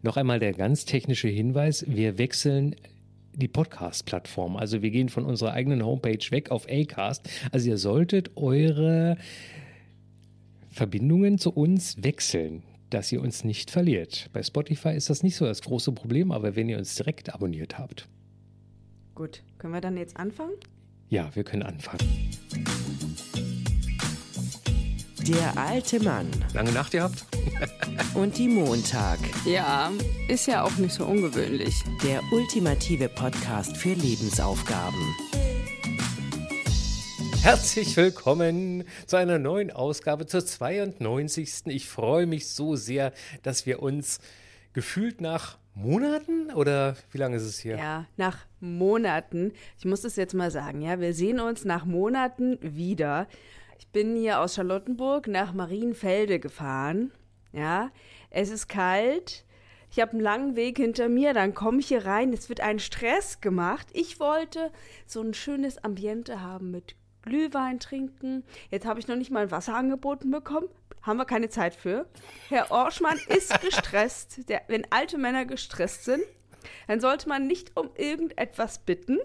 Noch einmal der ganz technische Hinweis. Wir wechseln die Podcast-Plattform. Also wir gehen von unserer eigenen Homepage weg auf Acast. Also ihr solltet eure Verbindungen zu uns wechseln, dass ihr uns nicht verliert. Bei Spotify ist das nicht so das große Problem, aber wenn ihr uns direkt abonniert habt. Gut, können wir dann jetzt anfangen? Ja, wir können anfangen. Der alte Mann Lange Nacht ihr habt? und die Montag. Ja, ist ja auch nicht so ungewöhnlich. Der ultimative Podcast für Lebensaufgaben. Herzlich willkommen zu einer neuen Ausgabe, zur 92. Ich freue mich so sehr, dass wir uns gefühlt nach Monaten oder wie lange ist es hier? Ja, nach Monaten. Ich muss das jetzt mal sagen, ja, wir sehen uns nach Monaten wieder. Ich bin hier aus Charlottenburg nach Marienfelde gefahren. Ja, es ist kalt. Ich habe einen langen Weg hinter mir, dann komme ich hier rein. Es wird ein Stress gemacht. Ich wollte so ein schönes Ambiente haben mit Glühwein trinken. Jetzt habe ich noch nicht mal ein Wasser angeboten bekommen. Haben wir keine Zeit für. Herr Orschmann ist gestresst. Der, wenn alte Männer gestresst sind, dann sollte man nicht um irgendetwas bitten.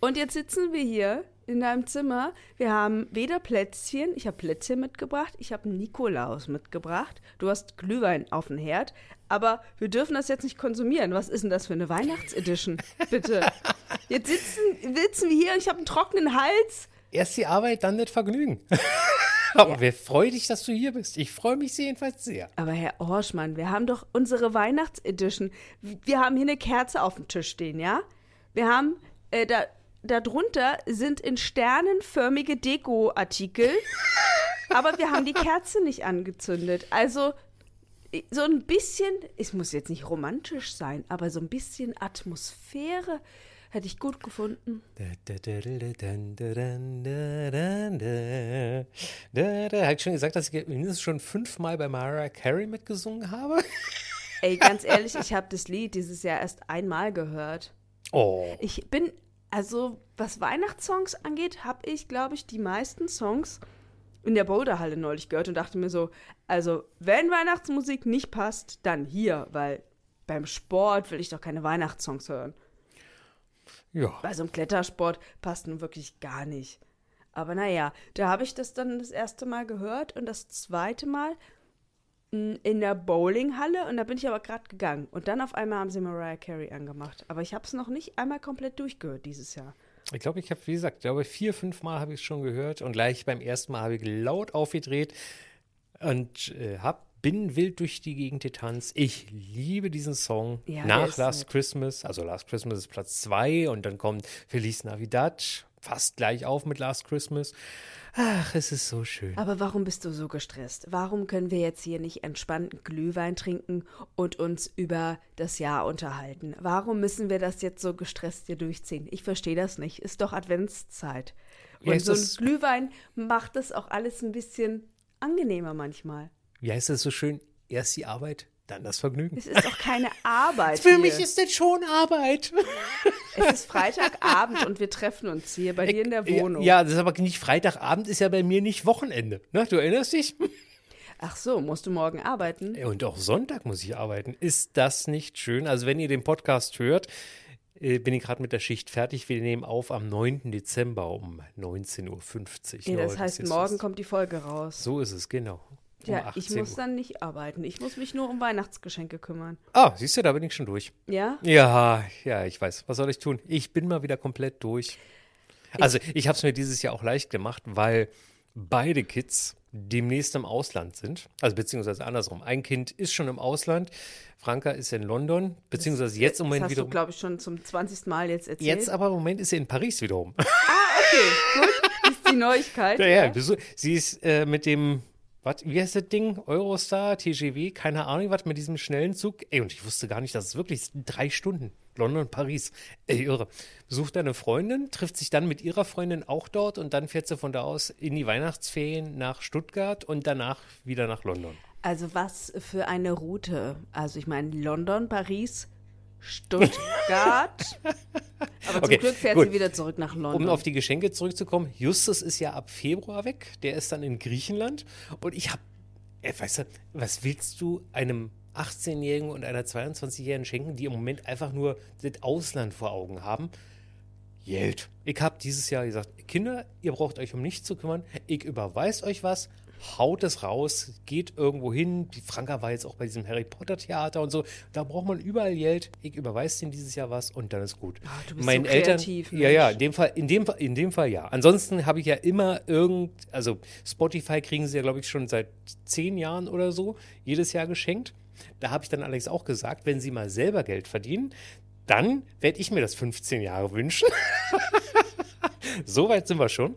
Und jetzt sitzen wir hier in deinem Zimmer. Wir haben weder Plätzchen, ich habe Plätzchen mitgebracht, ich habe Nikolaus mitgebracht. Du hast Glühwein auf dem Herd, aber wir dürfen das jetzt nicht konsumieren. Was ist denn das für eine Weihnachtsedition? Bitte. Jetzt sitzen, sitzen wir hier und ich habe einen trockenen Hals. Erst die Arbeit, dann das Vergnügen. Aber wer freut dich, dass du hier bist? Ich freue mich jedenfalls sehr. Aber Herr Orschmann, wir haben doch unsere Weihnachtsedition. Wir haben hier eine Kerze auf dem Tisch stehen, ja? Wir haben äh, da darunter sind in sternenförmige Dekoartikel, aber wir haben die Kerze nicht angezündet. Also so ein bisschen, es muss jetzt nicht romantisch sein, aber so ein bisschen Atmosphäre hätte ich gut gefunden. Hat schon gesagt, dass ich mindestens schon fünfmal bei Mariah Carey mitgesungen habe? Ey, ganz ehrlich, ich habe das Lied dieses Jahr erst einmal gehört. Oh. Ich bin, also was Weihnachtssongs angeht, habe ich, glaube ich, die meisten Songs in der Boulderhalle neulich gehört und dachte mir so, also wenn Weihnachtsmusik nicht passt, dann hier, weil beim Sport will ich doch keine Weihnachtssongs hören. Ja. Bei so einem Klettersport passt nun wirklich gar nicht. Aber naja, da habe ich das dann das erste Mal gehört und das zweite Mal in der Bowlinghalle und da bin ich aber gerade gegangen. Und dann auf einmal haben sie Mariah Carey angemacht. Aber ich habe es noch nicht einmal komplett durchgehört dieses Jahr. Ich glaube, ich habe, wie gesagt, ich glaube, vier, fünf Mal habe ich es schon gehört und gleich beim ersten Mal habe ich laut aufgedreht und äh, hab, bin wild durch die Gegend getanzt. Ich liebe diesen Song Ja, nach Last. Christmas. Also Last Christmas ist Platz zwei und dann kommt Feliz Navidad, fast gleich auf mit Last Christmas. Ach, es ist so schön. Aber warum bist du so gestresst? Warum können wir jetzt hier nicht entspannten Glühwein trinken und uns über das Jahr unterhalten? Warum müssen wir das jetzt so gestresst hier durchziehen? Ich verstehe das nicht. Ist doch Adventszeit. Und Ja, so ein das- Glühwein macht das auch alles ein bisschen angenehmer manchmal. Wie heißt es so schön? Erst die Arbeit, dann das Vergnügen. Es ist doch keine Arbeit. Für mich ist das schon Arbeit. es ist Freitagabend und wir treffen uns hier bei dir in der Wohnung. Ja, das ist aber nicht Freitagabend, ist ja bei mir nicht Wochenende. Ne? Du erinnerst dich? Ach so, musst du morgen arbeiten? Ja, Und auch Sonntag muss ich arbeiten. Ist das nicht schön? Also, wenn ihr den Podcast hört, äh, bin ich gerade mit der Schicht fertig. Wir nehmen auf am 9. Dezember um 19.50 Uhr. Ja, das heißt, morgen kommt die Folge raus. So ist es, genau. Um Ja, ich 18 muss Uhr. dann nicht arbeiten. Ich muss mich nur um Weihnachtsgeschenke kümmern. Ah, siehst du, da bin ich schon durch. Ja? Ja, ja, ich weiß. Was soll ich tun? Ich bin mal wieder komplett durch. Also, ich habe es mir dieses Jahr auch leicht gemacht, weil beide Kids demnächst im Ausland sind. Also, beziehungsweise andersrum. Ein Kind ist schon im Ausland. Franka ist in London, beziehungsweise jetzt im Das Moment hast du, glaube ich, schon zum 20. Mal jetzt erzählt. Jetzt aber im Moment ist sie in Paris wiederum. Okay, gut. Das ist die Neuigkeit. ja, ja, wieso- sie ist äh, mit dem, was, wie heißt das Ding? Eurostar, TGV, keine Ahnung, was, mit diesem schnellen Zug. Ey, und ich wusste gar nicht, dass es wirklich drei Stunden. London, Paris. Ey, irre. Besucht eine Freundin, trifft sich dann mit ihrer Freundin auch dort und dann fährt sie von da aus in die Weihnachtsferien nach Stuttgart und danach wieder nach London. Also was für eine Route. Also ich meine London, Paris, Stuttgart. Aber Okay, zum Glück fährt gut. sie wieder zurück nach London. Um auf die Geschenke zurückzukommen, Justus ist ja ab Februar weg, der ist dann in Griechenland und ich habe, weißt du, was willst du einem 18-Jährigen und einer 22-Jährigen schenken, die im Moment einfach nur das Ausland vor Augen haben. Geld. Ich habe dieses Jahr gesagt, Kinder, ihr braucht euch um nichts zu kümmern. Ich überweise euch was, haut es raus, geht irgendwo hin. Die Franka war jetzt auch bei diesem Harry Potter Theater und so. Da braucht man überall Geld. Ich überweise denen dieses Jahr was und dann ist gut. Ah, du bist Meinen so Eltern, kreativ, ja, ja, Mensch. in dem Fall, in dem in dem Fall ja. Ansonsten habe ich ja immer irgend, also Spotify kriegen sie ja, glaube ich, schon seit zehn Jahren oder so jedes Jahr geschenkt. Da habe ich dann allerdings auch gesagt, wenn sie mal selber Geld verdienen, dann werde ich mir das 15 Jahre wünschen. so weit sind wir schon.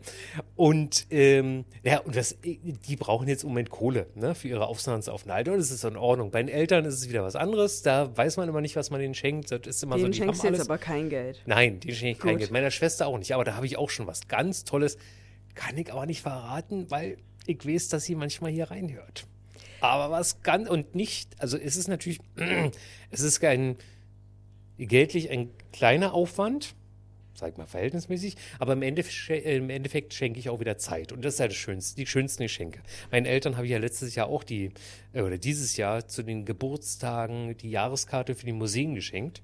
Und ähm, ja, und das, die brauchen jetzt im Moment Kohle ne, für ihre Auslandsaufenthalte. Und das ist in Ordnung. Bei den Eltern ist es wieder was anderes. Da weiß man immer nicht, was man denen schenkt. Das ist immer so, Den die schenkst haben du jetzt alles. aber kein Geld. Nein, den schenke ich kein Gut. Geld. Meiner Schwester auch nicht. Aber da habe ich auch schon was ganz Tolles. Kann ich aber nicht verraten, weil ich weiß, dass sie manchmal hier reinhört. Aber was ganz und nicht, also es ist natürlich, es ist kein geldlich ein kleiner Aufwand, sag ich mal verhältnismäßig, aber im Endeffekt, im Endeffekt schenke ich auch wieder Zeit und das ist ja das Schönste, die schönsten Geschenke. Meinen Eltern habe ich ja letztes Jahr auch die, äh, oder dieses Jahr zu den Geburtstagen die Jahreskarte für die Museen geschenkt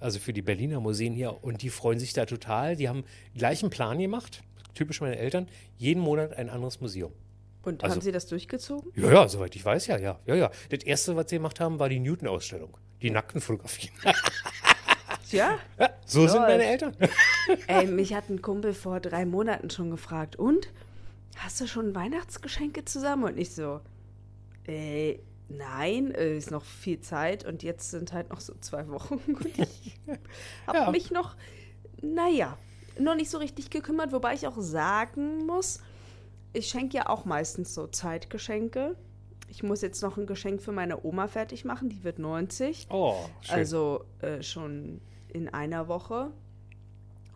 also für die Berliner Museen hier und die freuen sich da total. Die haben gleichen Plan gemacht, typisch meine Eltern, jeden Monat ein anderes Museum. Und Also- haben sie das durchgezogen? Ja, ja, soweit ich weiß, ja, ja, ja, ja. Das erste, was sie gemacht haben, war die Newton-Ausstellung. Die nackten Fotografien. Tja. Ja, so sind Läuft. meine Eltern. Ey, mich hat ein Kumpel vor drei Monaten schon gefragt, und? Hast du schon Weihnachtsgeschenke zusammen? Und ich so, äh, nein, äh, ist noch viel Zeit und jetzt sind halt noch so zwei Wochen. Und ich habe Ja. mich noch, naja, noch nicht so richtig gekümmert, wobei ich auch sagen muss, ich schenke ja auch meistens so Zeitgeschenke. Ich muss jetzt noch ein Geschenk für meine Oma fertig machen, die wird 90. Oh, schön. Also äh, schon in einer Woche.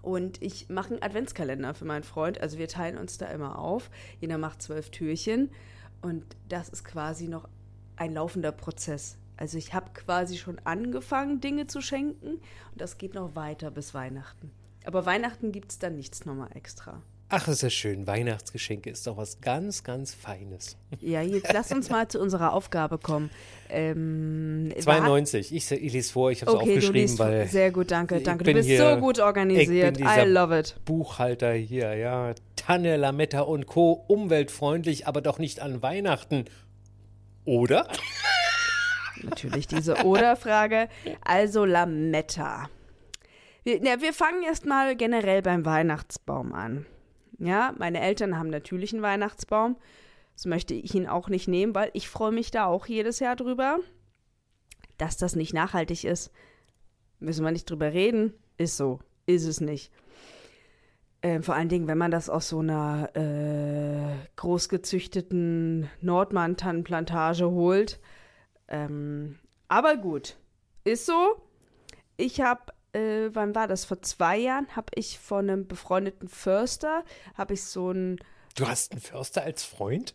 Und ich mache einen Adventskalender für meinen Freund. Also wir teilen uns da immer auf. Jeder macht zwölf Türchen. Und das ist quasi noch ein laufender Prozess. Also ich habe quasi schon angefangen, Dinge zu schenken. Und das geht noch weiter bis Weihnachten. Aber Weihnachten gibt es dann nichts nochmal extra. Ach, ist ja schön. Weihnachtsgeschenke ist doch was ganz, ganz Feines. Ja, jetzt lass uns mal zu unserer Aufgabe kommen. Ähm, 92. Ich, ich lese vor, ich habe es Okay, du aufgeschrieben, liest weil sehr gut, danke, danke. Du bist hier- so gut organisiert. I love it. Buchhalter hier, ja. Tanne, Lametta und Co. Umweltfreundlich, aber doch nicht an Weihnachten. Oder? Natürlich diese Oder-Frage. Also Lametta. Wir, ja, wir fangen erstmal generell beim Weihnachtsbaum an. Ja, meine Eltern haben natürlich einen Weihnachtsbaum. Das möchte ich ihn auch nicht nehmen, weil ich freue mich da auch jedes Jahr drüber. Dass das nicht nachhaltig ist, müssen wir nicht drüber reden. Ist so. Ist es nicht. Ähm, vor allen Dingen, wenn man das aus so einer äh, großgezüchteten Nordmann-Tannenplantage holt. Ähm, aber gut, ist so. Ich habe, äh, wann war das? Vor zwei Jahren habe ich von einem befreundeten Förster, habe ich so ein, Du hast einen Förster als Freund?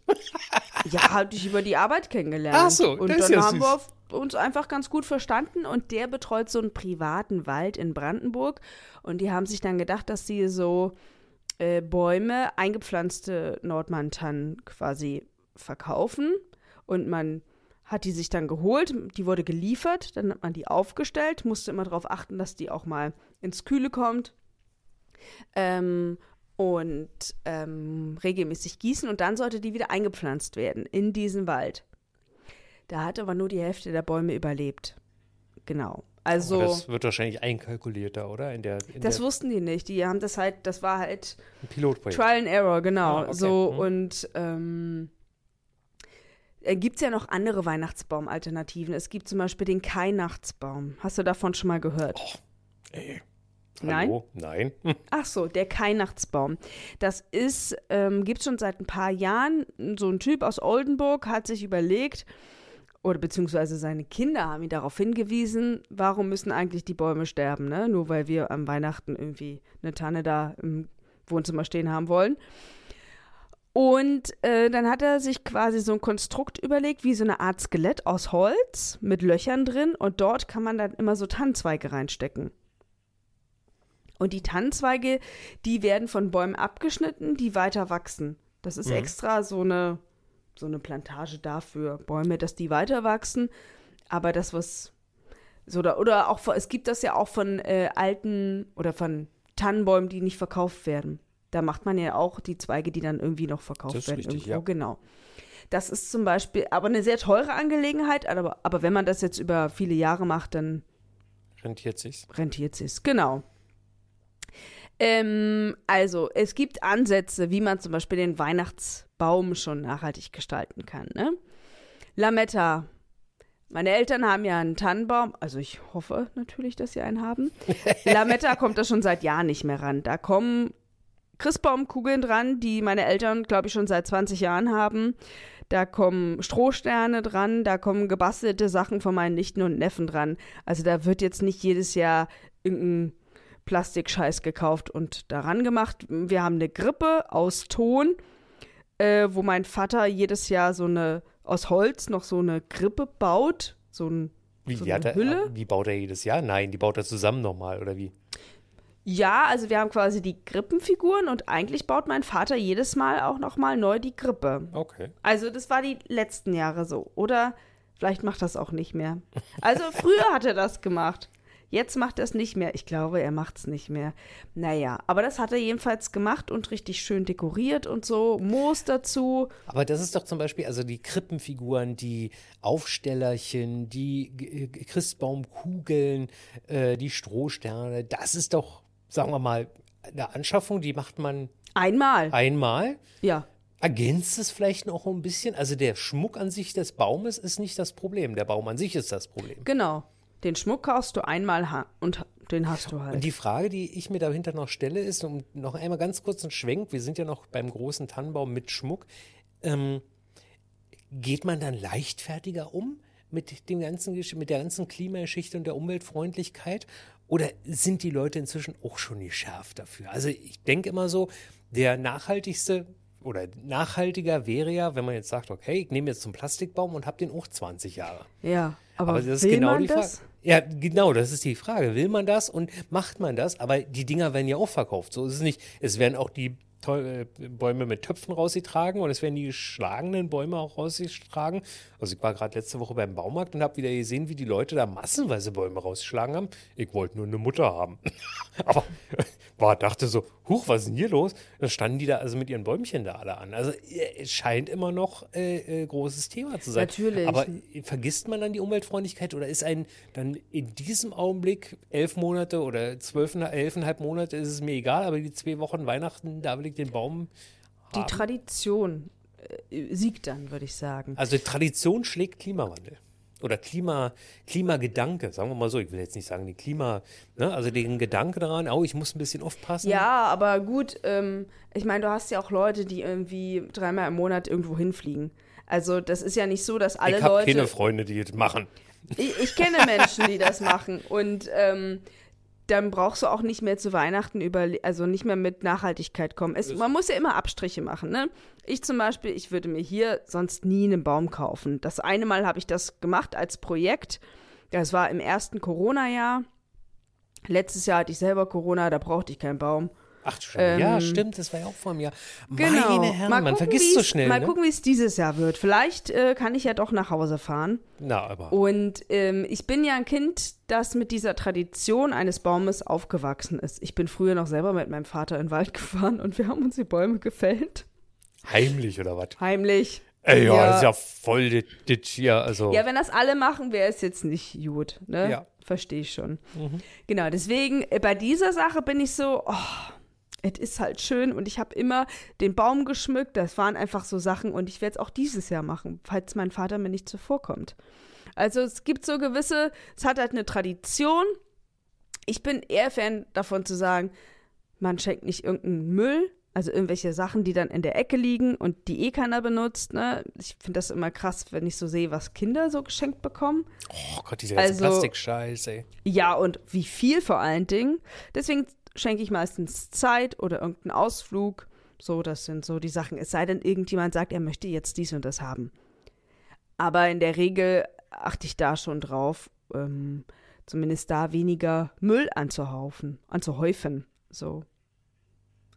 ja, hatte ich über die Arbeit kennengelernt. Ach so, und das dann ist ja haben wir süß. auf, uns einfach ganz gut verstanden und der betreut so einen privaten Wald in Brandenburg und die haben sich dann gedacht, dass sie so äh, Bäume, eingepflanzte Nordmann-Tannen quasi verkaufen und man hat die sich dann geholt, die wurde geliefert, dann hat man die aufgestellt, musste immer darauf achten, dass die auch mal ins Kühle kommt ähm, und ähm, regelmäßig gießen und dann sollte die wieder eingepflanzt werden in diesen Wald. Da hat aber nur die Hälfte der Bäume überlebt. Genau. Also Das wird wahrscheinlich einkalkuliert da, oder? In der, in das der wussten die nicht. Die haben das halt, das war halt Pilotprojekt. Trial and Error, genau. Ah, okay. So Mhm. und ähm, gibt es ja noch andere Weihnachtsbaumalternativen. Es gibt zum Beispiel den Kainachtsbaum. Hast du davon schon mal gehört? Ey. Nein? Hallo? Nein. Hm. Ach so, der Kainachtsbaum. Das ist, ähm, gibt schon seit ein paar Jahren. So ein Typ aus Oldenburg hat sich überlegt, oder beziehungsweise seine Kinder haben ihn darauf hingewiesen, warum müssen eigentlich die Bäume sterben, ne? Nur weil wir am Weihnachten irgendwie eine Tanne da im Wohnzimmer stehen haben wollen. Und äh, dann hat er sich quasi so ein Konstrukt überlegt, wie so eine Art Skelett aus Holz mit Löchern drin und dort kann man dann immer so Tannenzweige reinstecken. Und die Tannenzweige, die werden von Bäumen abgeschnitten, die weiter wachsen. Das ist Mhm. extra so eine, so eine Plantage dafür, Bäume, dass die weiter wachsen. aber das, was so oder, oder auch es gibt das ja auch von äh, alten oder von Tannenbäumen, die nicht verkauft werden. Da macht man ja auch die Zweige, die dann irgendwie noch verkauft Das ist werden. richtig, irgendwo. ja. Genau. Das ist zum Beispiel aber eine sehr teure Angelegenheit, aber, aber wenn man das jetzt über viele Jahre macht, dann Rentiert sich's. rentiert sich's. Genau. Ähm, also, es gibt Ansätze, wie man zum Beispiel den Weihnachtsbaum schon nachhaltig gestalten kann. Ne? Lametta. Meine Eltern haben ja einen Tannenbaum, also ich hoffe natürlich, dass sie einen haben. Lametta kommt da schon seit Jahren nicht mehr ran. Da kommen Christbaumkugeln dran, die meine Eltern, glaube ich, schon seit 20 Jahren haben. Da kommen Strohsterne dran, da kommen gebastelte Sachen von meinen Nichten und Neffen dran. Also da wird jetzt nicht jedes Jahr irgendein Plastikscheiß gekauft und daran gemacht. Wir haben eine Grippe aus Ton, äh, wo mein Vater jedes Jahr so eine, aus Holz noch so eine Grippe baut. So ein, Wie, So eine er, Hülle? die baut er jedes Jahr? Nein, die baut er zusammen nochmal, oder wie? Ja, also wir haben quasi die Grippenfiguren und eigentlich baut mein Vater jedes Mal auch nochmal neu die Grippe. Okay. Also das war die letzten Jahre so. Oder vielleicht macht das auch nicht mehr. Also früher hat er das gemacht. Jetzt macht er es nicht mehr. Ich glaube, er macht es nicht mehr. Naja, aber das hat er jedenfalls gemacht und richtig schön dekoriert und so. Moos dazu. Aber das ist doch zum Beispiel, also die Krippenfiguren, die Aufstellerchen, die Christbaumkugeln, äh, die Strohsterne, das ist doch, sagen wir mal, eine Anschaffung, die macht man Einmal. einmal. Ja. Ergänzt es vielleicht noch ein bisschen? Also der Schmuck an sich des Baumes ist nicht das Problem. Der Baum an sich ist das Problem. Genau. Den Schmuck kaufst du einmal ha und den hast du halt. Und die Frage, die ich mir dahinter noch stelle, ist, um noch einmal ganz kurz einen Schwenk, wir sind ja noch beim großen Tannenbaum mit Schmuck, ähm, geht man dann leichtfertiger um mit, dem ganzen, mit der ganzen Klimageschichte und der Umweltfreundlichkeit? Oder sind die Leute inzwischen auch schon geschärft dafür? Also ich denke immer so, der nachhaltigste oder nachhaltiger wäre ja, wenn man jetzt sagt, okay, ich nehme jetzt so einen Plastikbaum und habe den auch 20 Jahre. ja. Aber, Aber das ist genau man die das? Frage. Ja, genau, das ist die Frage. Will man das und macht man das? Aber die Dinger werden ja auch verkauft. So ist es nicht. Es werden auch die äh, Bäume mit Töpfen rausgetragen und es werden die geschlagenen Bäume auch rausgetragen. Also ich war gerade letzte Woche beim Baumarkt und habe wieder gesehen, wie die Leute da massenweise Bäume rausgeschlagen haben. Ich wollte nur eine Mutter haben. Aber war, dachte so, huch, was ist denn hier los? Dann standen die da also mit ihren Bäumchen da alle an. Also es scheint immer noch äh, äh, großes Thema zu sein. Natürlich. Aber vergisst man dann die Umweltfreundlichkeit oder ist ein dann in diesem Augenblick elf Monate oder zwölf, elfeinhalb Monate ist es mir egal, aber die zwei Wochen Weihnachten, da will ich den Baum Die haben. Tradition äh, siegt dann, würde ich sagen. Also Tradition schlägt Klimawandel. Oder Klima, Klimagedanke, sagen wir mal so. Ich will jetzt nicht sagen, die Klima, ne? also den Gedanke daran, oh, ich muss ein bisschen aufpassen. Ja, aber gut, ähm, ich meine, du hast ja auch Leute, die irgendwie dreimal im Monat irgendwo hinfliegen. Also das ist ja nicht so, dass alle ich habe Leute. keine Freunde, die das machen. Ich, ich kenne Menschen, die das machen. Und ähm, dann brauchst du auch nicht mehr zu Weihnachten über, also nicht mehr mit Nachhaltigkeit kommen. Es, man muss ja immer Abstriche machen, ne? Ich zum Beispiel, ich würde mir hier sonst nie einen Baum kaufen. Das eine Mal habe ich das gemacht als Projekt. Das war im ersten Corona-Jahr. Letztes Jahr hatte ich selber Corona, da brauchte ich keinen Baum. Ach, schon. ja, Ähm, stimmt, das war ja auch vor einem Jahr. Genau. Meine Herren, Mal man gucken, vergisst wie so es- schnell. Mal ne? gucken, wie es dieses Jahr wird. Vielleicht äh, kann ich ja doch nach Hause fahren. Na, aber. Und ähm, ich bin ja ein Kind, das mit dieser Tradition eines Baumes aufgewachsen ist. Ich bin früher noch selber mit meinem Vater in den Wald gefahren und wir haben uns die Bäume gefällt. Heimlich oder was? Heimlich. Ey, ja, Ja. das ist ja voll das das hier. Also, Ja, wenn das alle machen, wäre es jetzt nicht gut. Ne? Ja. Verstehe ich schon. Genau, deswegen äh, bei dieser Sache bin ich so, oh, es ist halt schön und ich habe immer den Baum geschmückt. Das waren einfach so Sachen und ich werde es auch dieses Jahr machen, falls mein Vater mir nicht zuvorkommt. Also es gibt so gewisse, es hat halt eine Tradition. Ich bin eher Fan davon zu sagen, man schenkt nicht irgendeinen Müll, also irgendwelche Sachen, die dann in der Ecke liegen und die eh keiner benutzt. Ne? Ich finde das immer krass, wenn ich so sehe, was Kinder so geschenkt bekommen. oh Gott, dieser ganze Also- Plastikscheiß, ey. Ja, und wie viel vor allen Dingen. Deswegen schenke ich meistens Zeit oder irgendeinen Ausflug. So, das sind so die Sachen. Es sei denn, irgendjemand sagt, er möchte jetzt dies und das haben. Aber in der Regel achte ich da schon drauf, ähm, zumindest da weniger Müll anzuhaufen, anzuhäufen. So.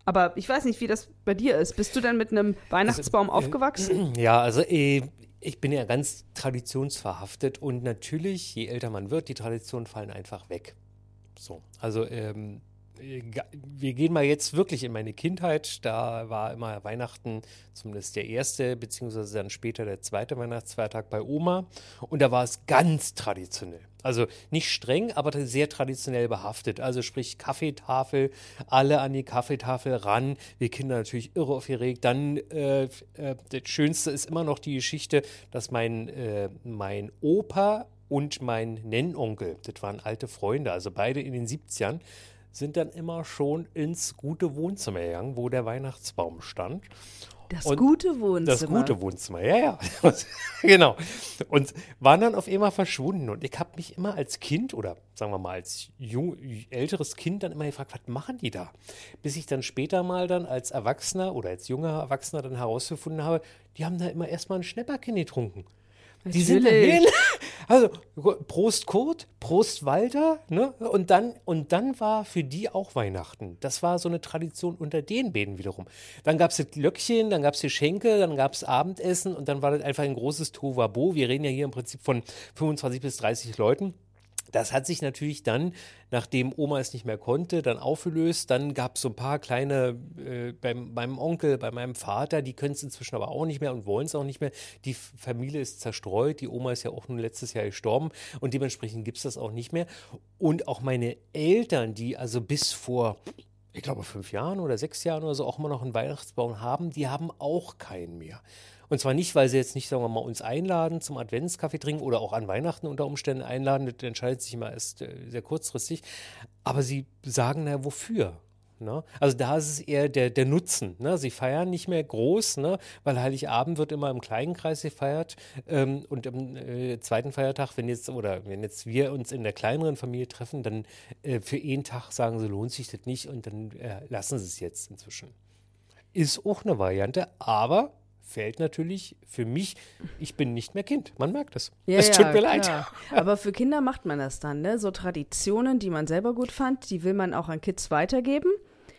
Aber ich weiß nicht, wie das bei dir ist. Bist du denn mit einem Weihnachtsbaum aufgewachsen? Ja, also äh, Ich bin ja ganz traditionsverhaftet und natürlich, je älter man wird, die Traditionen fallen einfach weg. So, also ähm, wir gehen mal jetzt wirklich in meine Kindheit. Da war immer Weihnachten zumindest der erste, beziehungsweise dann später der zweite Weihnachtsfeiertag bei Oma. Und da war es ganz traditionell. Also nicht streng, aber sehr traditionell behaftet. Also sprich Kaffeetafel, alle an die Kaffeetafel ran. Wir Kinder natürlich irre aufgeregt. Dann äh, äh, das Schönste ist immer noch die Geschichte, dass mein, äh, mein Opa und mein Nennonkel, das waren alte Freunde, also beide in den 70ern, sind dann immer schon ins gute Wohnzimmer gegangen, wo der Weihnachtsbaum stand. Das und gute Wohnzimmer. Das gute Wohnzimmer, ja, ja. genau. Und waren dann auf einmal verschwunden. Und ich habe mich immer als Kind oder sagen wir mal als jung, älteres Kind dann immer gefragt, was machen die da? Bis ich dann später mal dann als Erwachsener oder als junger Erwachsener dann herausgefunden habe, die haben da immer erstmal ein Schnäpperchen getrunken. Die sind dahin. Also Prost Kurt, Prost Walter, ne? Und dann, und dann war für die auch Weihnachten. Das war so eine Tradition unter den beiden wiederum. Dann gab es das Löckchen, dann gab es Geschenke, dann gab es Abendessen und dann war das einfach ein großes Tovabo. Wir reden ja hier im Prinzip von 25 bis 30 Leuten. Das hat sich natürlich dann, nachdem Oma es nicht mehr konnte, dann aufgelöst. Dann gab es so ein paar kleine, äh, bei meinem Onkel, bei meinem Vater, die können es inzwischen aber auch nicht mehr und wollen es auch nicht mehr. Die Familie ist zerstreut. Die Oma ist ja auch nun letztes Jahr gestorben und dementsprechend gibt es das auch nicht mehr. Und auch meine Eltern, die also bis vor ich glaube, fünf Jahren oder sechs Jahren oder so auch immer noch einen Weihnachtsbaum haben, die haben auch keinen mehr. Und zwar nicht, weil sie jetzt nicht, sagen wir mal, uns einladen zum Adventskaffee trinken oder auch an Weihnachten unter Umständen einladen, das entscheidet sich immer erst äh, sehr kurzfristig, aber sie sagen, na, wofür? Ne? Also da ist es eher der, der Nutzen. Ne? Sie feiern nicht mehr groß, ne? weil Heiligabend wird immer im kleinen Kreis gefeiert. Ähm, und am äh, zweiten Feiertag, wenn jetzt oder wenn jetzt wir uns in der kleineren Familie treffen, dann äh, für einen Tag sagen sie, lohnt sich das nicht und dann äh, lassen sie es jetzt inzwischen. Ist auch eine Variante, aber fällt natürlich für mich, ich bin nicht mehr Kind. Man merkt es. Ja, es ja, tut mir klar. leid. Aber für Kinder macht man das dann, ne? So Traditionen, die man selber gut fand, die will man auch an Kids weitergeben.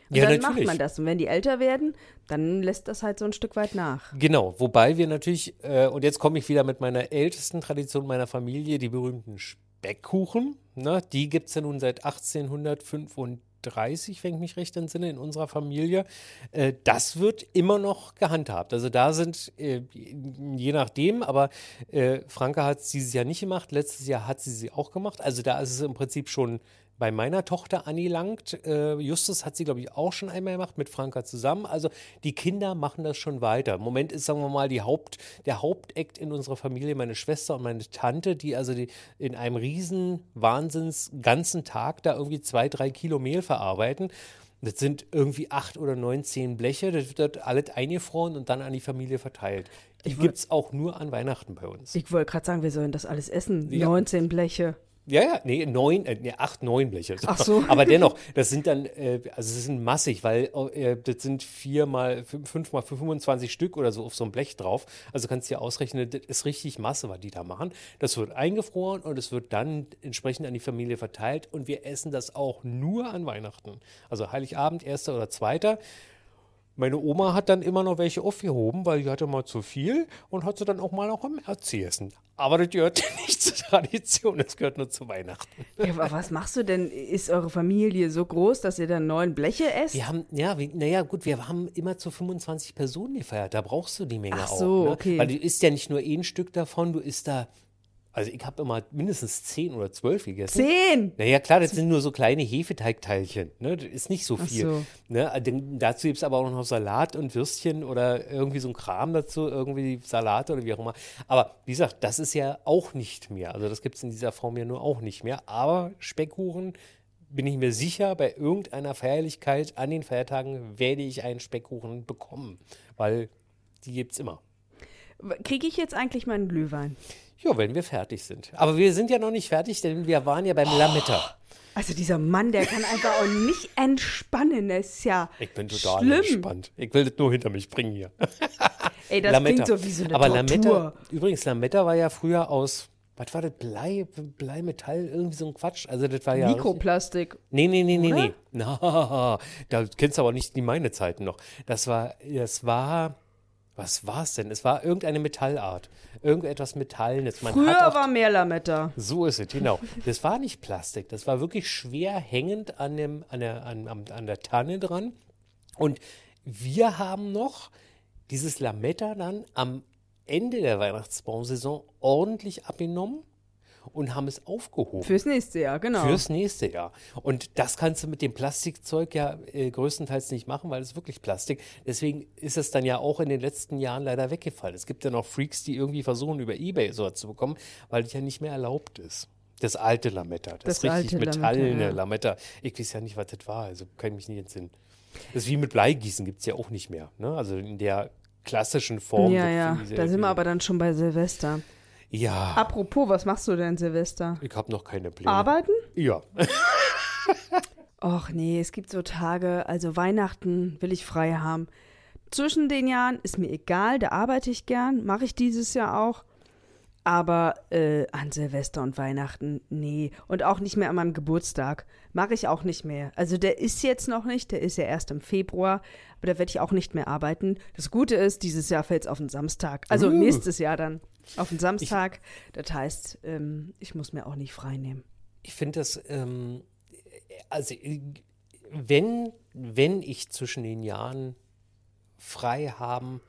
Und Ja, dann natürlich. macht man das. Und wenn die älter werden, dann lässt das halt so ein Stück weit nach. Genau, wobei wir natürlich, äh, und jetzt komme ich wieder mit meiner ältesten Tradition meiner Familie, die berühmten Speckkuchen. Ne? Die gibt es ja nun seit 1835, wenn ich mich recht entsinne, in unserer Familie. Äh, das wird immer noch gehandhabt. Also da sind, äh, je nachdem, aber äh, Franke hat es dieses Jahr nicht gemacht, letztes Jahr hat sie sie auch gemacht. Also da ist es im Prinzip schon bei meiner Tochter angelangt. Äh, Justus hat sie, glaube ich, auch schon einmal gemacht mit Franka zusammen. Also die Kinder machen das schon weiter. Im Moment ist, sagen wir mal, die Haupt, der Hauptakt in unserer Familie meine Schwester und meine Tante, die also die in einem riesen Wahnsinns ganzen Tag da irgendwie zwei, drei Kilo Mehl verarbeiten. Das sind irgendwie acht oder neun, zehn Bleche. Das wird alles eingefroren und dann an die Familie verteilt. Die gibt es auch nur an Weihnachten bei uns. Ich wollte gerade sagen, wir sollen das alles essen. Ja. 19 Bleche. Ja, ja, nee, neun, äh, nee, acht, neun Bleche. Ach so. Aber dennoch, das sind dann, äh, also es sind massig, weil äh, das sind vier mal, fünf, fünf mal 25 Stück oder so auf so einem Blech drauf. Also kannst du dir ausrechnen, das ist richtig Masse, was die da machen. Das wird eingefroren und es wird dann entsprechend an die Familie verteilt und wir essen das auch nur an Weihnachten. Also Heiligabend, erster oder zweiter. Meine Oma hat dann immer noch welche aufgehoben, weil die hatte mal zu viel und hat sie dann auch mal auch am März gegessen. Aber das gehört nicht zur Tradition, das gehört nur zu Weihnachten. Ja, aber was machst du denn? Ist eure Familie so groß, dass ihr dann neun Bleche esst? Wir haben, ja, naja, gut, wir haben immer zu 25 Personen gefeiert. Da brauchst du die Menge Ach auch. so, ne? okay. Weil du isst ja nicht nur ein Stück davon, du isst da, also ich habe immer mindestens 10 oder 12 gegessen. Zehn! Naja, klar, das sind nur so kleine Hefeteigteilchen. Ne? Das ist nicht so viel. so. Ne? Denn Dazu gibt es aber auch noch Salat und Würstchen oder irgendwie so ein Kram dazu, irgendwie Salat oder wie auch immer. Aber wie gesagt, das ist ja auch nicht mehr. Also das gibt es in dieser Form ja nur auch nicht mehr. Aber Speckkuchen bin ich mir sicher, bei irgendeiner Feierlichkeit an den Feiertagen werde ich einen Speckkuchen bekommen. Weil die gibt es immer. Kriege ich jetzt eigentlich meinen Glühwein? Ja, wenn wir fertig sind. Aber wir sind ja noch nicht fertig, denn wir waren ja beim Lametta. Also dieser Mann, der kann einfach auch nicht entspannen. Das ist ja Ich bin total schlimm. entspannt. Ich will das nur hinter mich bringen hier. Ey, das klingt so wie so eine Aber Tortur. Lametta, übrigens, Lametta war ja früher aus, was war das, Blei, Blei, Metall, irgendwie so ein Quatsch. Also das war ja. Mikroplastik. Nee, nee, nee, nee, nee. Na, da kennst du aber nicht die meine Zeiten noch. Das war, das war Was war es denn? Es war irgendeine Metallart. Irgendetwas Metallenes. Man Früher war mehr Lametta. so ist es, genau. Das war nicht Plastik, das war wirklich schwer hängend an, dem, an, der, an, an der Tanne dran. Und wir haben noch dieses Lametta dann am Ende der Weihnachtsbaumsaison ordentlich abgenommen und haben es aufgehoben. Fürs nächste Jahr, genau. Fürs nächste Jahr. Und das kannst du mit dem Plastikzeug ja äh, größtenteils nicht machen, weil es wirklich Plastik. Deswegen ist es dann ja auch in den letzten Jahren leider weggefallen. Es gibt ja noch Freaks, die irgendwie versuchen, über Ebay so zu bekommen, weil es ja nicht mehr erlaubt ist. Das alte Lametta, das, Das richtig metallene ja. Lametta. Ich weiß ja nicht, was das war, also kann ich mich nicht entsinnen. Das ist wie mit Bleigießen, gibt es ja auch nicht mehr. Ne? Also in der klassischen Form. ja, ja, da sind wir aber dann schon bei Silvester. Ja, Apropos, was machst du denn Silvester? ich habe noch keine Pläne. Arbeiten? Ja. Och nee, es gibt so Tage, also Weihnachten will ich frei haben. Zwischen den Jahren ist mir egal, da arbeite ich gern, mache ich dieses Jahr auch. Aber äh, an Silvester und Weihnachten, nee. Und auch nicht mehr an meinem Geburtstag. Mache ich auch nicht mehr. Also der ist jetzt noch nicht, der ist ja erst im Februar, aber da werde ich auch nicht mehr arbeiten. Das Gute ist, dieses Jahr fällt es auf den Samstag. Also Uh. nächstes Jahr dann auf den Samstag. das heißt, ähm, ich muss mir auch nicht frei nehmen. Ich finde das, ähm, also äh, wenn, wenn ich zwischen den Jahren frei haben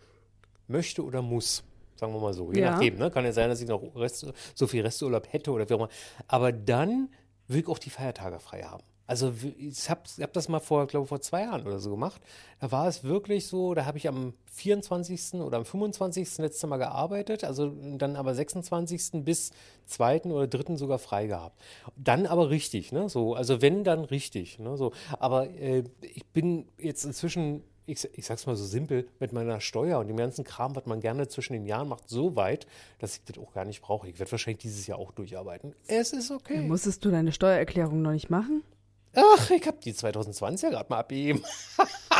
möchte oder muss, sagen wir mal so, je Ja. nachdem, ne? kann ja sein, dass ich noch Rest, so viel Resturlaub hätte oder wie auch immer, aber dann will ich auch die Feiertage frei haben. Also ich habe hab das mal vor, glaube vor zwei Jahren oder so gemacht. Da war es wirklich so, da habe ich am 24. oder am 25. letzte Mal gearbeitet, also dann aber 26. bis 2. oder 3. sogar frei gehabt. Dann aber richtig, ne? So, also wenn, dann richtig. Ne? So, aber äh, ich bin jetzt inzwischen, ich, ich sag's mal so simpel, mit meiner Steuer und dem ganzen Kram, was man gerne zwischen den Jahren macht, so weit, dass ich das auch gar nicht brauche. Ich werde wahrscheinlich dieses Jahr auch durcharbeiten. Es ist okay. Musstest du deine Steuererklärung noch nicht machen? Ach, ich habe die 2020er gerade mal abgegeben.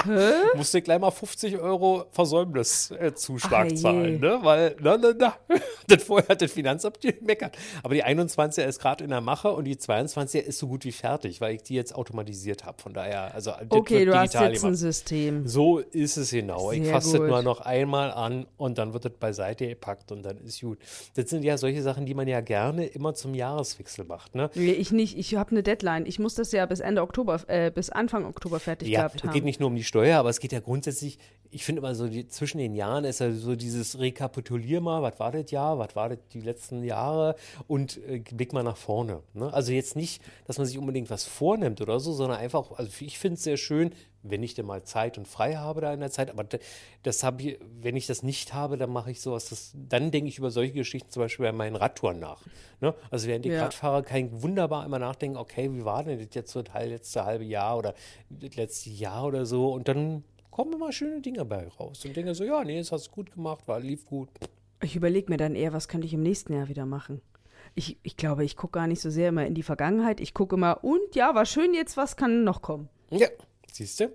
Musste gleich mal 50 Euro Versäumniszuschlag zahlen, ne? Weil, na, na, na. Das vorher hat das Finanzamt gemeckert. Aber die 21er ist gerade in der Mache und die 22er ist so gut wie fertig, weil ich die jetzt automatisiert habe. Von daher, also Okay, du hast jetzt ein. System. So ist es genau. ich Sehr fasse das nur noch einmal an und dann wird das beiseite gepackt und dann ist gut. Das sind ja solche Sachen, die man ja gerne immer zum Jahreswechsel macht, ne? Nee, ich nicht. Ich habe eine Deadline. Ich muss das ja bis Ende Oktober, äh, bis Anfang Oktober fertig Ja, gehabt es haben. geht nicht nur um die Steuer, aber es geht ja grundsätzlich, ich finde immer so, die, zwischen den Jahren ist ja so dieses Rekapitulier mal, was war das Jahr, was war das die letzten Jahre und äh, blick mal nach vorne. Ne? Also jetzt nicht, dass man sich unbedingt was vornimmt oder so, sondern einfach, also ich finde es sehr schön, wenn ich denn mal Zeit und frei habe da in der Zeit, aber das habe ich, wenn ich das nicht habe, dann mache ich sowas, das, dann denke ich über solche Geschichten zum Beispiel bei meinen Radtouren nach. Ne? Also während die Ja. Radfahrer kann ich wunderbar immer nachdenken, okay, wie war denn das jetzt so das letzte halbe Jahr oder das letzte Jahr oder so und dann kommen immer schöne Dinge bei raus und denke so, ja, nee, das hast du gut gemacht, war, lief gut. Ich überlege mir dann eher, was könnte ich im nächsten Jahr wieder machen. Ich, ich glaube, ich gucke gar nicht so sehr immer in die Vergangenheit. Ich gucke immer, und ja, war schön jetzt, was kann noch kommen? Ja, siehst du?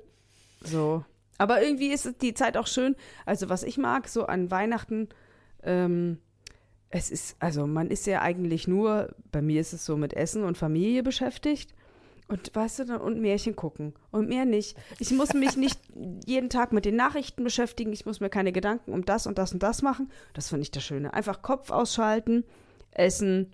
So. Aber irgendwie ist die Zeit auch schön. Also, was ich mag, so an Weihnachten, ähm, es ist, also man ist ja eigentlich nur, bei mir ist es so mit Essen und Familie beschäftigt. Und weißt du, dann und Märchen gucken. Und mehr nicht. Ich muss mich nicht jeden Tag mit den Nachrichten beschäftigen. Ich muss mir keine Gedanken um das und das und das machen. Das finde ich das Schöne. Einfach Kopf ausschalten, essen,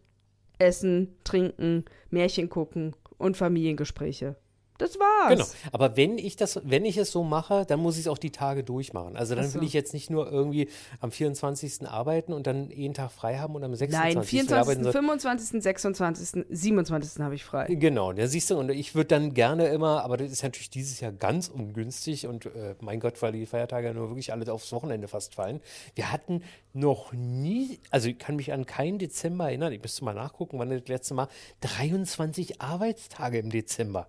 essen, trinken, Märchen gucken und Familiengespräche. Das war's. Genau. Aber wenn ich das, wenn ich es so mache, dann muss ich es auch die Tage durchmachen. Also dann so. will ich jetzt nicht nur irgendwie am 24. arbeiten und dann jeden Tag frei haben und am 26. Nein, will 24., arbeiten, sondern- 25., 26., 27. habe ich frei. Genau, ja, siehst du, und ich würde dann gerne immer, aber das ist natürlich dieses Jahr ganz ungünstig und äh, mein Gott, weil die Feiertage ja nur wirklich alle aufs Wochenende fast fallen. Wir hatten noch nie, also ich kann mich an keinen Dezember erinnern, ich müsste mal nachgucken, wann das letzte Mal, 23 Arbeitstage im Dezember.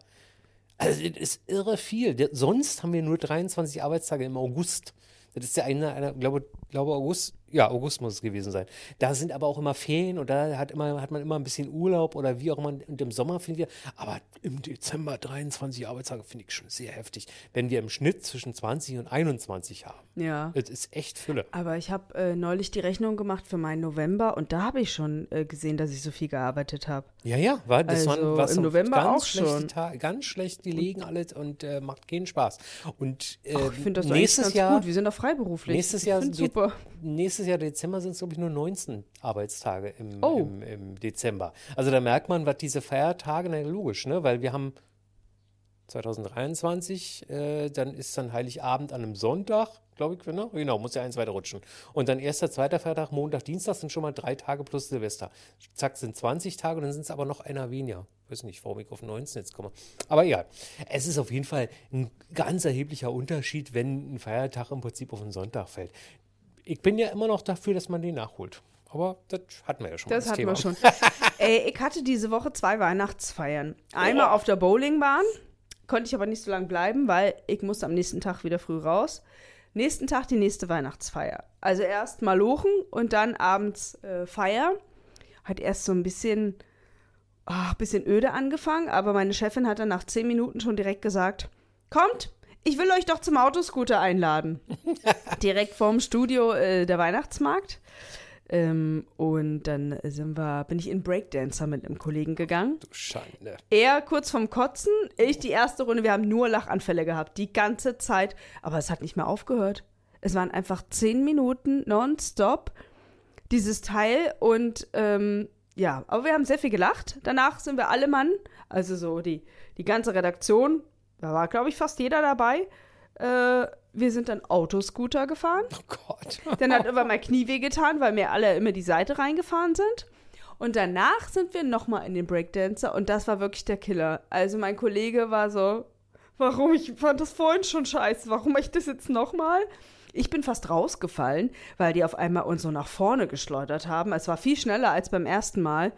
Also das ist irre viel. Der, sonst haben wir nur 23 Arbeitstage im August. Das ist ja einer, einer glaube, glaube August, Ja, August muss es gewesen sein. Da sind aber auch immer Ferien und da hat, immer, hat man immer ein bisschen Urlaub oder wie auch immer. Und im Sommer finde ich, aber im Dezember 23 Arbeitstage finde ich schon sehr heftig, wenn wir im Schnitt zwischen 20 und 21 haben. Ja. Das ist echt Fülle. Aber ich habe äh, neulich die Rechnung gemacht für meinen November und da habe ich schon äh, gesehen, dass ich so viel gearbeitet habe. Ja, ja, war, das Also waren im November ganz auch schon. Ta- ganz schlecht, die liegen alles und äh, macht keinen Spaß. Und äh, Ach, ich finde das nächstes ganz Jahr gut. Wir sind doch freiberuflich. Nächstes Jahr, super. nächstes Jahr Dezember sind es, glaube ich, nur 19 Arbeitstage im, Oh. im, im Dezember. Also da merkt man, was diese Feiertage, na logisch, ne? weil wir haben 2023, äh, dann ist dann Heiligabend an einem Sonntag, glaube ich, ne? genau, muss ja eins weiter rutschen. Und dann erster, zweiter Feiertag, Montag, Dienstag sind schon mal drei Tage plus Silvester. Zack, sind 20 Tage und dann sind es aber noch einer weniger. Weiß nicht, warum ich auf 19 jetzt komme. Aber ja, es ist auf jeden Fall ein ganz erheblicher Unterschied, wenn ein Feiertag im Prinzip auf einen Sonntag fällt. Ich bin ja immer noch dafür, dass man den nachholt. Aber das hatten wir ja schon mal. Das hatten Thema. wir schon. Ey, ich hatte diese Woche zwei Weihnachtsfeiern. Einmal auf der Bowlingbahn, konnte ich aber nicht so lange bleiben, weil ich musste am nächsten Tag wieder früh raus. Nächsten Tag die nächste Weihnachtsfeier. Also erst Malochen und dann abends äh, Feier. Hat erst so ein bisschen, ach, bisschen öde angefangen, aber meine Chefin hat dann nach zehn Minuten schon direkt gesagt, kommt, ich will euch doch zum Autoscooter einladen. direkt vorm Studio äh, der Weihnachtsmarkt. Ähm, und dann sind wir, bin ich in Breakdancer mit einem Kollegen gegangen. Du Schande. Er kurz vorm Kotzen, ich die erste Runde. Wir haben nur Lachanfälle gehabt, die ganze Zeit. Aber es hat nicht mehr aufgehört. Es waren einfach zehn Minuten nonstop dieses Teil und ähm, ja, aber wir haben sehr viel gelacht. Danach sind wir alle Mann, also so die, die ganze Redaktion, da war glaube ich fast jeder dabei. Äh, wir sind dann Autoscooter gefahren. Oh Gott. Dann hat immer mein Knie wehgetan, weil mir alle immer die Seite reingefahren sind. Und danach sind wir nochmal in den Breakdancer und das war wirklich der Killer. Also mein Kollege war so, warum, ich fand das vorhin schon scheiße, warum ich das jetzt nochmal? Ich bin fast rausgefallen, weil die auf einmal uns so nach vorne geschleudert haben. Es war viel schneller als beim ersten Mal.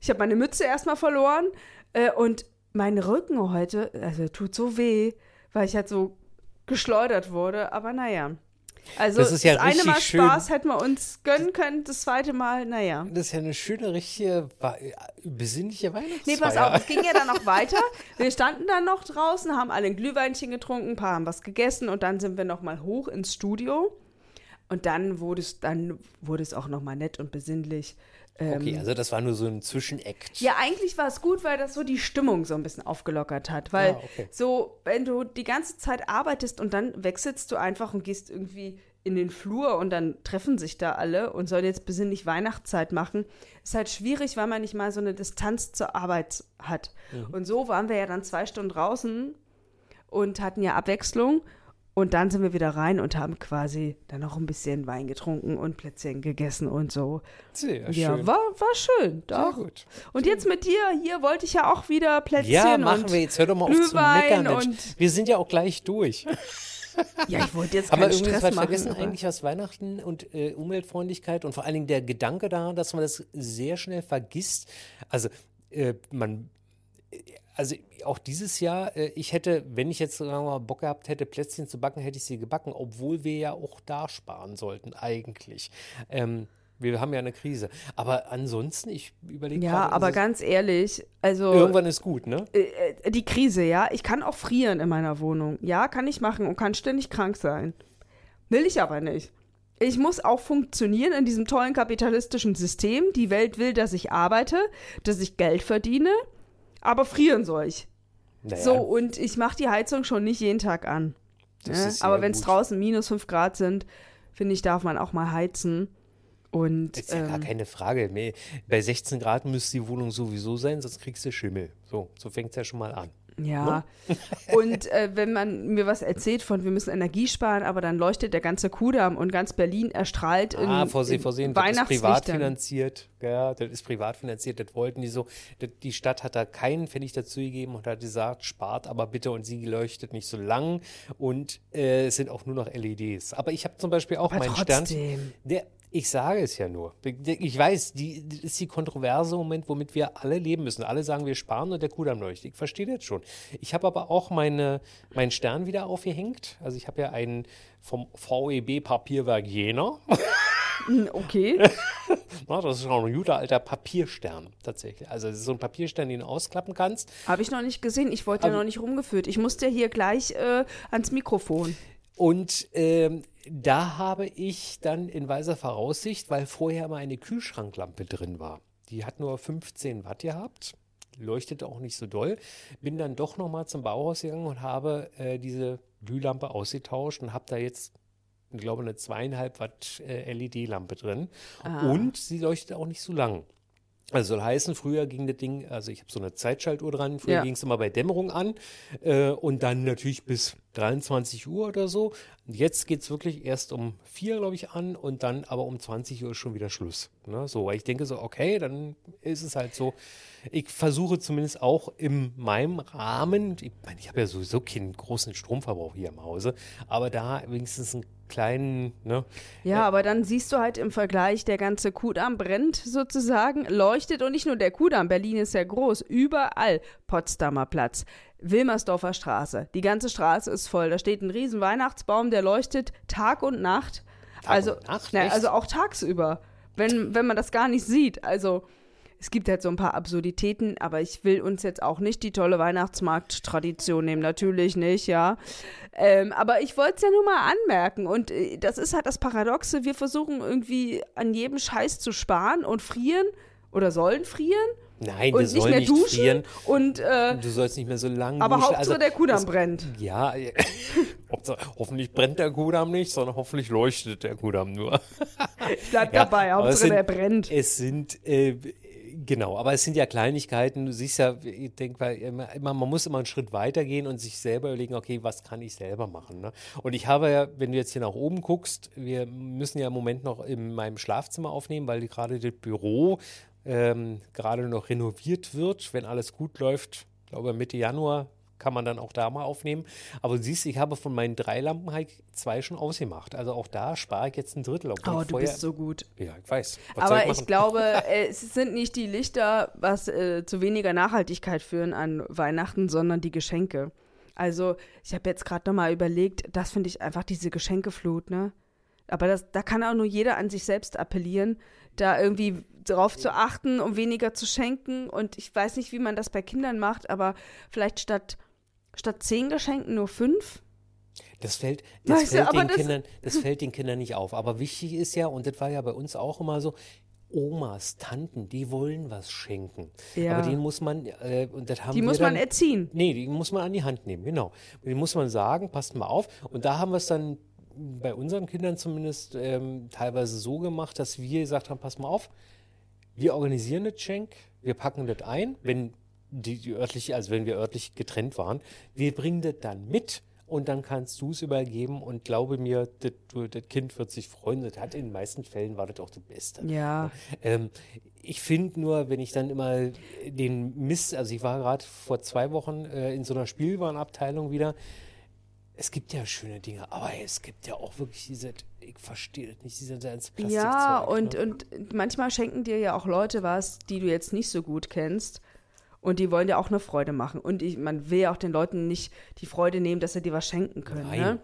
Ich habe meine Mütze erstmal verloren äh, und mein Rücken heute, also tut so weh, weil ich halt so geschleudert wurde. Aber naja. Also Das ist ja eine richtig Mal schön. Spaß hätten wir uns gönnen können, das zweite Mal, naja. Das ist ja eine schöne, richtige, wa- besinnliche Weihnachtsfeier. Nee, pass auf, es ging ja dann noch weiter. Wir standen dann noch draußen, haben alle ein Glühweinchen getrunken, ein paar haben was gegessen und dann sind wir noch mal hoch ins Studio. Und dann wurde es, dann wurde es auch noch mal nett und besinnlich. Ähm, Okay, also das war nur so ein Zwischenakt. Ja, eigentlich war es gut, weil das so die Stimmung so ein bisschen aufgelockert hat. Weil Ah, okay. so, wenn du die ganze Zeit arbeitest und dann wechselst du einfach und gehst irgendwie in den Flur und dann treffen sich da alle und sollen jetzt besinnlich Weihnachtszeit machen, ist halt schwierig, weil man nicht mal so eine Distanz zur Arbeit hat. Mhm. Und so waren wir ja dann zwei Stunden draußen und hatten ja Abwechslung. Und dann sind wir wieder rein und haben quasi dann noch ein bisschen Wein getrunken und Plätzchen gegessen und so. Sehr Ja, schön. war, war schön. Sehr Doch. gut. Und jetzt mit dir, hier wollte ich ja auch wieder Plätzchen Ja, machen und wir jetzt. Hör doch mal auf zu meckern, Mensch. und- Wir sind ja auch gleich durch. Ja, ich wollte jetzt Aber keinen irgendwie Stress machen. vergessen aber- eigentlich, was Weihnachten und äh, Umweltfreundlichkeit und vor allen Dingen der Gedanke daran, dass man das sehr schnell vergisst. Also äh, man, also auch dieses Jahr, äh, ich hätte, wenn ich jetzt mal, Bock gehabt hätte, Plätzchen zu backen, hätte ich sie gebacken, obwohl wir ja auch da sparen sollten eigentlich. Ähm, wir haben ja eine Krise. Aber ansonsten, ich überlege Ja, aber ganz ehrlich, also Irgendwann ist gut, ne? äh, äh, die Krise, ja, ich kann auch frieren in meiner Wohnung. Ja, kann ich machen und kann ständig krank sein. Will ich aber nicht. Ich muss auch funktionieren in diesem tollen kapitalistischen System. Die Welt will, dass ich arbeite, dass ich Geld verdiene, aber frieren soll ich. Naja, So, und ich mache die Heizung schon nicht jeden Tag an. Das Ne? Aber wenn es draußen minus 5 Grad sind, finde ich, darf man auch mal heizen. Und ist ja gar ähm, keine Frage. Bei 16 Grad müsste die Wohnung sowieso sein, sonst kriegst du Schimmel. So, so fängt es ja schon mal an. Ja. und äh, wenn man mir was erzählt von, wir müssen Energie sparen, aber dann leuchtet der ganze Kudamm und ganz Berlin erstrahlt in, ah, Vorsehen, Vorsehen, das ist privat finanziert. Ja, das ist privat finanziert, das wollten die so. Das, die Stadt hat da keinen Pfennig dazu gegeben und hat gesagt, spart aber bitte und sie leuchtet nicht so lang und äh, es sind auch nur noch LEDs. Aber ich habe zum Beispiel auch Aber meinen Stern. trotzdem. Der, ich sage es ja nur. Ich weiß, die, das ist die Kontroverse im Moment, womit wir alle leben müssen. Alle sagen, wir sparen und der Kudamm leuchtet. Ich verstehe das schon. Ich habe aber auch meine, meinen Stern wieder aufgehängt. Also ich habe ja einen vom VEB Papierwerk Jena. Hm, Okay. Na, das ist auch ein guter alter Papierstern tatsächlich. Also es ist so ein Papierstern, den du ausklappen kannst. Habe ich noch nicht gesehen. Ich wurde ja noch nicht rumgeführt. Ich musste ja hier gleich äh, ans Mikrofon. Und ähm, da habe ich dann in weiser Voraussicht, weil vorher mal eine Kühlschranklampe drin war. Die hat nur 15 Watt gehabt, leuchtete auch nicht so doll. Bin dann doch nochmal zum Bauhaus gegangen und habe äh, diese Glühlampe ausgetauscht und habe da jetzt, ich glaube, eine zweieinhalb Watt äh, LED-Lampe drin. Und sie leuchtet auch nicht so lang. Also soll heißen, früher ging das Ding, also ich habe so eine Zeitschaltuhr dran, früher Ja. ging es immer bei Dämmerung an äh, und dann natürlich bis 23 Uhr oder so. Jetzt geht es wirklich erst um 4, glaube ich, an und dann aber um 20 Uhr ist schon wieder Schluss. Ne? So, weil ich denke so, okay, dann ist es halt so. Ich versuche zumindest auch in meinem Rahmen, ich meine, ich habe ja sowieso keinen großen Stromverbrauch hier im Hause, aber da wenigstens einen kleinen, ne, Ja, aber dann siehst du halt im Vergleich, der ganze Kudamm brennt sozusagen, leuchtet und nicht nur der Kudamm, Berlin ist ja groß, überall Potsdamer Platz, Wilmersdorfer Straße, die ganze Straße ist voll, da steht ein riesen Weihnachtsbaum, der leuchtet Tag und Nacht. also, und Nacht, na, also auch tagsüber, wenn, wenn man das gar nicht sieht. Also es gibt halt so ein paar Absurditäten, aber ich will uns jetzt auch nicht die tolle Weihnachtsmarkt-Tradition nehmen, natürlich nicht, ja. Ähm, aber ich wollte es ja nur mal anmerken und äh, das ist halt das Paradoxe, wir versuchen irgendwie an jedem Scheiß zu sparen und frieren oder sollen frieren nein, wir und nicht sollen mehr nicht duschen frieren. und äh, Du sollst nicht mehr so lang aber duschen. Hauptsache Also, der Kudamm das- brennt. Ja, hoffentlich brennt der Kudamm nicht, sondern hoffentlich leuchtet der Kudamm nur. Ich bleib Ja, dabei, Hauptsache sind- der brennt. Es sind, äh, genau, aber es sind ja Kleinigkeiten. Du siehst ja, ich denke, immer, man muss immer einen Schritt weitergehen und sich selber überlegen, okay, was kann ich selber machen? Ne? Und ich habe ja, wenn du jetzt hier nach oben guckst, wir müssen ja im Moment noch in meinem Schlafzimmer aufnehmen, weil gerade das Büro ähm, gerade noch renoviert wird. Wenn alles gut läuft, glaube Mitte Januar kann man dann auch da mal aufnehmen. Aber du siehst, ich habe von meinen drei Lampen halt zwei schon ausgemacht. Also auch da spare ich jetzt ein Drittel. obwohl Oh, ich du vorher- bist so gut. Ja, ich weiß. Was Aber machen? ich glaube, äh, es sind nicht die Lichter, was äh, zu weniger Nachhaltigkeit führen an Weihnachten, sondern die Geschenke. Also, ich habe jetzt gerade nochmal überlegt, das finde ich einfach diese Geschenkeflut, ne? Aber das, da kann auch nur jeder an sich selbst appellieren, da irgendwie drauf zu achten, um weniger zu schenken. Und ich weiß nicht, wie man das bei Kindern macht, aber vielleicht statt, statt zehn Geschenken nur fünf. Das fällt, das, Weißt fällt den das- Kindern, das fällt den Kindern nicht auf. Aber wichtig ist ja, und das war ja bei uns auch immer so, Omas, Tanten, die wollen was schenken. Ja. Aber den muss man, äh, und das haben Die muss dann, man erziehen. Nee, die muss man an die Hand nehmen, genau. Die muss man sagen, passt mal auf. Und da haben wir es dann bei unseren Kindern zumindest ähm, teilweise so gemacht, dass wir gesagt haben, pass mal auf, wir organisieren das Schenk, wir packen das ein, wenn die, die örtlich, also wenn wir örtlich getrennt waren, wir bringen das dann mit und dann kannst du es übergeben und glaube mir, das, Kind wird sich freuen. Das hat in den meisten Fällen war das auch das Beste. Ja. Ähm, ich finde nur, wenn ich dann immer den Mist, also ich war gerade vor zwei Wochen äh, in so einer Spielwarenabteilung wieder. Es gibt ja schöne Dinge, aber es gibt ja auch wirklich diese, ich verstehe das nicht, diese ganze Plastikzeug. Ja, und, ne? und manchmal schenken dir ja auch Leute was, die du jetzt nicht so gut kennst. Und die wollen dir auch eine Freude machen. Und ich, man will ja auch den Leuten nicht die Freude nehmen, dass sie dir was schenken können. Ne?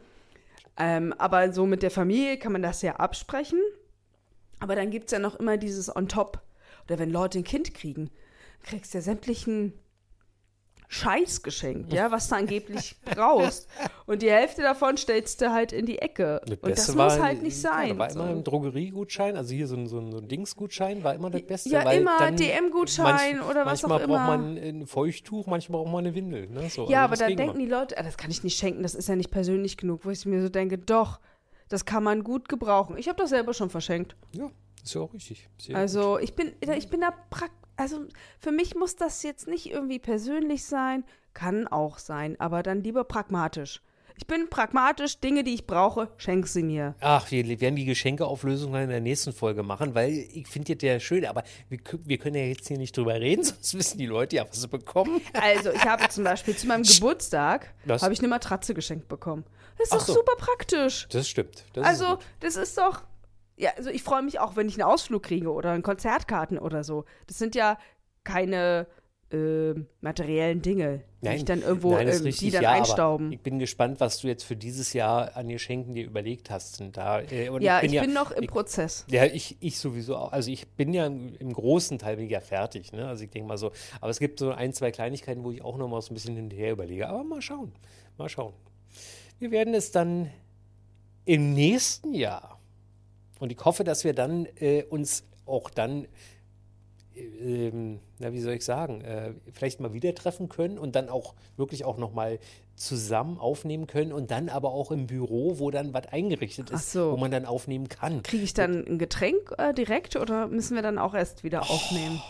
Ähm, aber so mit der Familie kann man das ja absprechen. Aber dann gibt es ja noch immer dieses on top. Oder wenn Leute ein Kind kriegen, kriegst du ja sämtlichen Scheiß geschenkt, ja, was du angeblich brauchst. Und die Hälfte davon stellst du halt in die Ecke. Das Und das muss halt nicht Ja, sein. da war so. immer ein Drogeriegutschein, also hier so ein, so ein, so ein Dingsgutschein, war immer das Beste. Ja, immer DM-Gutschein oder was auch Manchmal braucht immer. man ein Feuchttuch, manchmal braucht man eine Windel. Ne? So, Ja, also aber da denken die Leute, ah, das kann ich nicht schenken, das ist ja nicht persönlich genug, wo ich mir so denke, doch, das kann man gut gebrauchen. Ich habe das selber schon verschenkt. immer- Ja, ist ja auch richtig. Sehr Also ich bin, ich bin da prakt, also für mich muss das jetzt nicht irgendwie persönlich sein, kann auch sein, aber dann lieber pragmatisch. Ich bin pragmatisch, Dinge, die ich brauche, schenk sie mir. Ach, wir werden die Geschenkeauflösung dann in der nächsten Folge machen, weil ich finde das ja schön, aber wir, wir können ja jetzt hier nicht drüber reden, sonst wissen die Leute ja, was sie bekommen. Also ich habe zum Beispiel zu meinem Geburtstag habe ich eine Matratze geschenkt bekommen. Das ist Ach doch so. super praktisch. Das stimmt. Das Also, das ist doch. Ja, also ich freue mich auch, wenn ich einen Ausflug kriege oder ein Konzertkarten oder so. Das sind ja keine äh, materiellen Dinge, die Nein, ich dann irgendwo, nein, ähm, richtig, die dann ja, einstauben. Ich bin gespannt, was du jetzt für dieses Jahr an Geschenken dir überlegt hast. Und da, äh, und ja, ich bin, ja, noch im ich, Prozess. Ja, ich, ich sowieso auch. Also ich bin ja im, im großen Teil bin ich ja fertig. Ne? Also ich denke mal so. Aber es gibt so ein, zwei Kleinigkeiten, wo ich auch noch mal so ein bisschen hinterher überlege. Aber mal schauen. Mal schauen. Wir werden es dann im nächsten Jahr. Und ich hoffe, dass wir dann äh, uns auch dann ähm, na, wie soll ich sagen, äh, vielleicht mal wieder treffen können und dann auch wirklich auch nochmal zusammen aufnehmen können und dann aber auch im Büro, wo dann was eingerichtet ist, so. wo man dann aufnehmen kann. Kriege ich dann ein Getränk äh, direkt oder müssen wir dann auch erst wieder aufnehmen?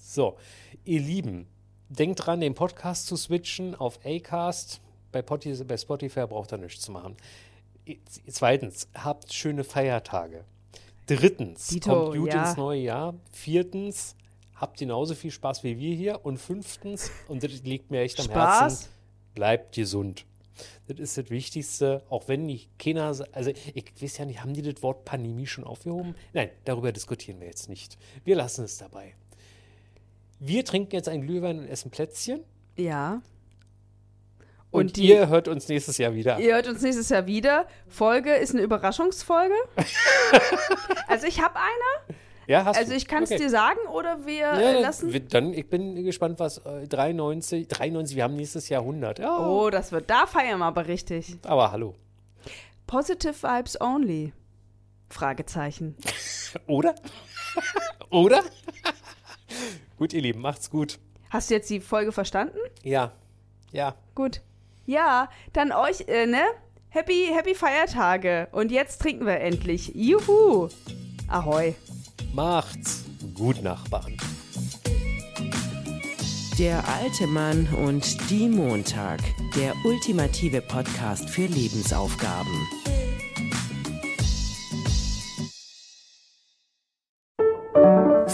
So, ihr Lieben, denkt dran, den Podcast zu switchen auf Acast. Bei, Spotify, bei Spotify braucht ihr nichts zu machen. Zweitens, habt schöne Feiertage. Drittens, Dito, kommt gut ja. ins neue Jahr. Viertens, habt genauso viel Spaß wie wir hier. Und fünftens, und das liegt mir echt am Spaß? Herzen, bleibt gesund. Das ist das Wichtigste, auch wenn nicht keiner, also ich weiß ja nicht, haben die das Wort Pandemie schon aufgehoben? Nein, darüber diskutieren wir jetzt nicht. Wir lassen es dabei. Wir trinken jetzt ein Glühwein und essen Plätzchen. Ja. Und, die- ihr hört uns nächstes Jahr wieder. Ihr hört uns nächstes Jahr wieder. Folge ist eine Überraschungsfolge. also ich habe eine. Ja, hast Also ich kann es Okay. dir sagen oder wir Ja, dann- lassen. wir- Dann, ich bin gespannt, was äh, 93, 93, wir haben nächstes Jahr 100. Ja, Oh, das wird, da feiern wir aber richtig. aber hallo. Positive Vibes only. Fragezeichen. Oder? Oder? gut, ihr Lieben, macht's gut. Hast du jetzt die Folge verstanden? Ja, ja. Gut. Ja, dann euch, äh, ne? Happy, happy Feiertage. Und jetzt trinken wir endlich. Juhu. Ahoi. Macht's gut, Nachbarn. Der alte Mann und die Montag. Der ultimative Podcast für Lebensaufgaben.